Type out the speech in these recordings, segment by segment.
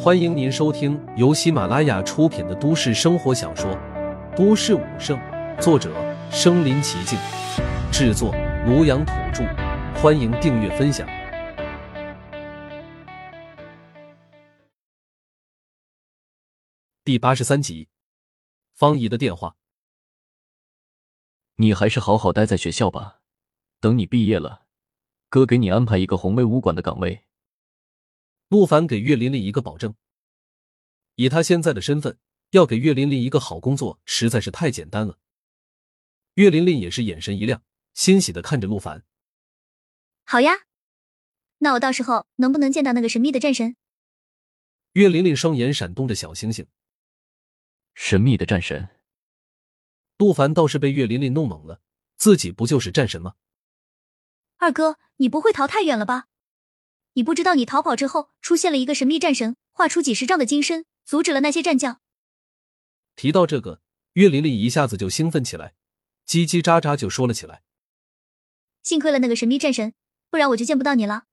欢迎您收听由喜马拉雅出品的都市生活小说《都市武圣》，作者：身临其境，制作：庐阳土著。欢迎订阅分享。第八十三集，方怡的电话。你还是好好待在学校吧，等你毕业了，哥给你安排一个红卫武馆的岗位。陆凡给岳琳琳一个保证，以他现在的身份，要给岳琳琳一个好工作实在是太简单了。岳琳琳也是眼神一亮，欣喜的看着陆凡。好呀，那我到时候能不能见到那个神秘的战神？岳琳琳双眼闪动着小星星。神秘的战神，陆凡倒是被岳琳琳弄懵了，自己不就是战神吗？二哥，你不会逃太远了吧？你不知道，你逃跑之后出现了一个神秘战神，画出几十丈的金身，阻止了那些战将。提到这个，岳琳琳一下子就兴奋起来，叽叽喳喳就说了起来。幸亏了那个神秘战神，不然我就见不到你了。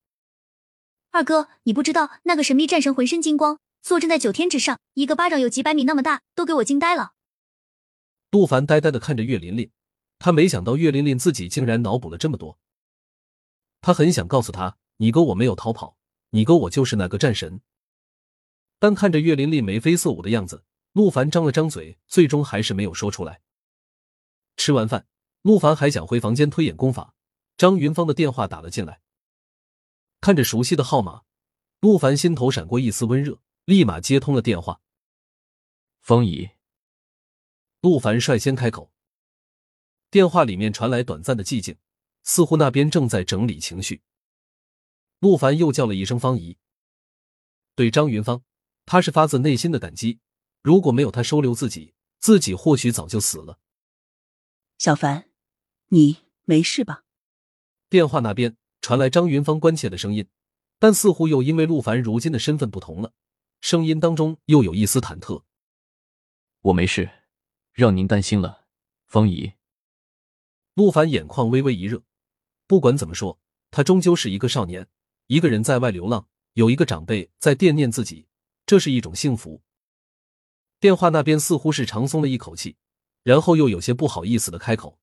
二哥，你不知道那个神秘战神浑身金光，坐镇在九天之上，一个巴掌有几百米那么大，都给我惊呆了。杜凡呆呆的看着岳琳琳，他没想到岳琳琳自己竟然脑补了这么多。他很想告诉他。你哥我没有逃跑，你哥我就是那个战神。但看着岳琳琳眉飞色舞的样子，陆凡张了张嘴，最终还是没有说出来。吃完饭，陆凡还想回房间推演功法，张云芳的电话打了进来。看着熟悉的号码，陆凡心头闪过一丝温热，立马接通了电话。方姨，陆凡率先开口。电话里面传来短暂的寂静，似乎那边正在整理情绪。陆凡又叫了一声方姨，对张云芳，他是发自内心的感激。如果没有他收留自己，自己或许早就死了。小凡，你没事吧？电话那边传来张云芳关切的声音，但似乎又因为陆凡如今的身份不同了，声音当中又有一丝忐忑。我没事，让您担心了，方姨。陆凡眼眶微微一热，不管怎么说，他终究是一个少年。一个人在外流浪，有一个长辈在惦念自己，这是一种幸福。电话那边似乎是长松了一口气，然后又有些不好意思的开口：“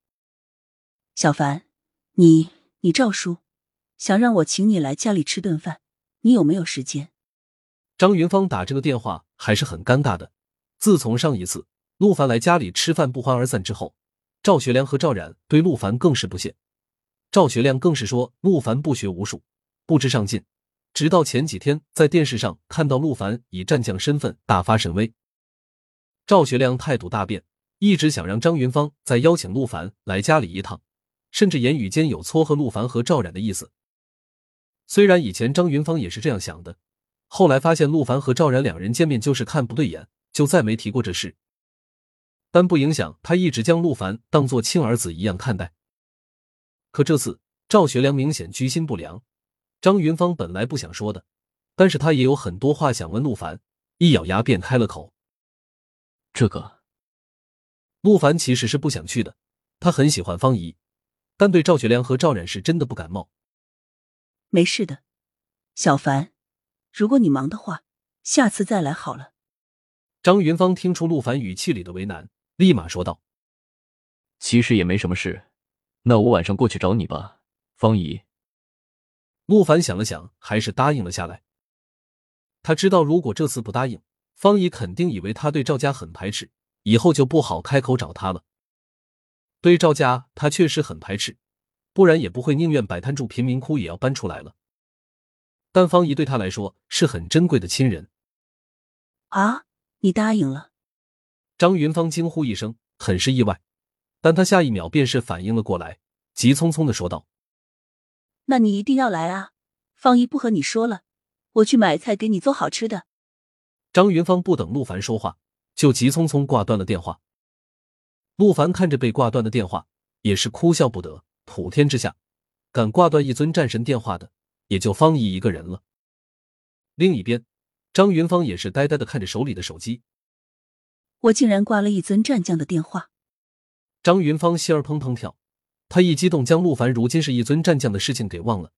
小凡，你你赵叔想让我请你来家里吃顿饭，你有没有时间？”张云芳打这个电话还是很尴尬的。自从上一次陆凡来家里吃饭不欢而散之后，赵学良和赵冉对陆凡更是不屑。赵学良更是说陆凡不学无术。不知上进，直到前几天在电视上看到陆凡以战将身份大发神威，赵学良态度大变，一直想让张云芳再邀请陆凡来家里一趟，甚至言语间有撮合陆凡和赵冉的意思。虽然以前张云芳也是这样想的，后来发现陆凡和赵冉两人见面就是看不对眼，就再没提过这事。但不影响他一直将陆凡当做亲儿子一样看待。可这次赵学良明显居心不良。张云芳本来不想说的，但是他也有很多话想问陆凡，一咬牙便开了口：“这个。”陆凡其实是不想去的，他很喜欢方怡，但对赵学良和赵冉是真的不感冒。没事的，小凡，如果你忙的话，下次再来好了。张云芳听出陆凡语气里的为难，立马说道：“其实也没什么事，那我晚上过去找你吧，方怡。”陆凡想了想，还是答应了下来。他知道，如果这次不答应，方怡肯定以为他对赵家很排斥，以后就不好开口找他了。对赵家，他确实很排斥，不然也不会宁愿摆摊住贫民窟也要搬出来了。但方怡对他来说是很珍贵的亲人。啊，你答应了？张云芳惊呼一声，很是意外，但他下一秒便是反应了过来，急匆匆的说道。那你一定要来啊！方姨不和你说了，我去买菜给你做好吃的。张云芳不等陆凡说话，就急匆匆挂断了电话。陆凡看着被挂断的电话，也是哭笑不得。普天之下，敢挂断一尊战神电话的，也就方姨一个人了。另一边，张云芳也是呆呆的看着手里的手机。我竟然挂了一尊战将的电话！张云芳心儿砰砰跳。他一激动，将陆凡如今是一尊战将的事情给忘了，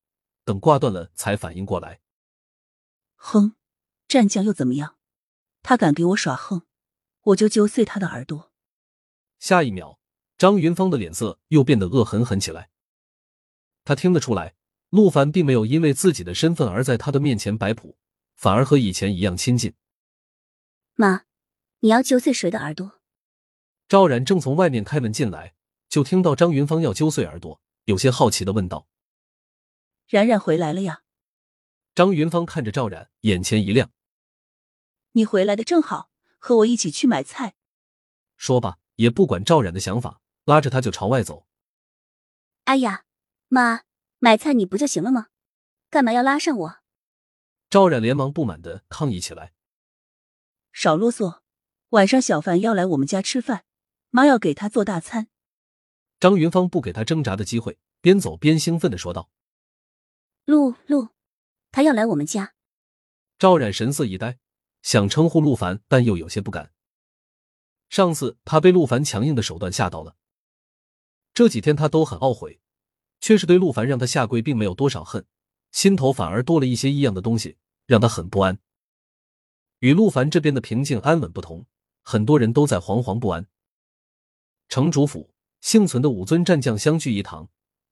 等挂断了才反应过来。哼，战将又怎么样？他敢给我耍横，我就揪碎他的耳朵。下一秒，张云芳的脸色又变得恶狠狠起来。他听得出来，陆凡并没有因为自己的身份而在他的面前摆谱，反而和以前一样亲近。妈，你要揪碎谁的耳朵？赵冉正从外面开门进来，就听到张云芳要揪碎耳朵，有些好奇的问道：“冉冉回来了呀？”张云芳看着赵冉，眼前一亮：“你回来的正好，和我一起去买菜。”说罢，也不管赵冉的想法，拉着他就朝外走。哎呀，妈，买菜你不就行了吗？干嘛要拉上我？赵冉连忙不满的抗议起来：“少啰嗦！晚上小凡要来我们家吃饭。”妈要给他做大餐。张云芳不给他挣扎的机会，边走边兴奋的说道：“陆陆，他要来我们家。”赵冉神色一呆，想称呼陆凡，但又有些不敢。上次他被陆凡强硬的手段吓到了，这几天他都很懊悔，却是对陆凡让他下跪并没有多少恨，心头反而多了一些异样的东西，让他很不安。与陆凡这边的平静安稳不同，很多人都在惶惶不安。城主府幸存的五尊战将相聚一堂，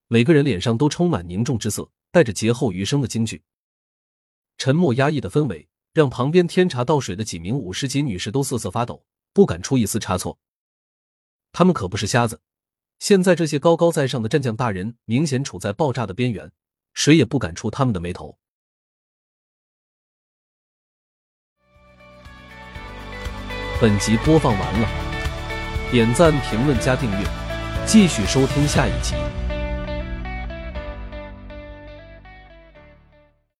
每个人脸上都充满凝重之色，带着劫后余生的惊惧。沉默压抑的氛围让旁边添茶倒水的几名五十级女士都瑟瑟发抖，不敢出一丝差错。他们可不是瞎子，现在这些高高在上的战将大人明显处在爆炸的边缘，谁也不敢触他们的眉头。本集播放完了。点赞、评论、加订阅，继续收听下一集。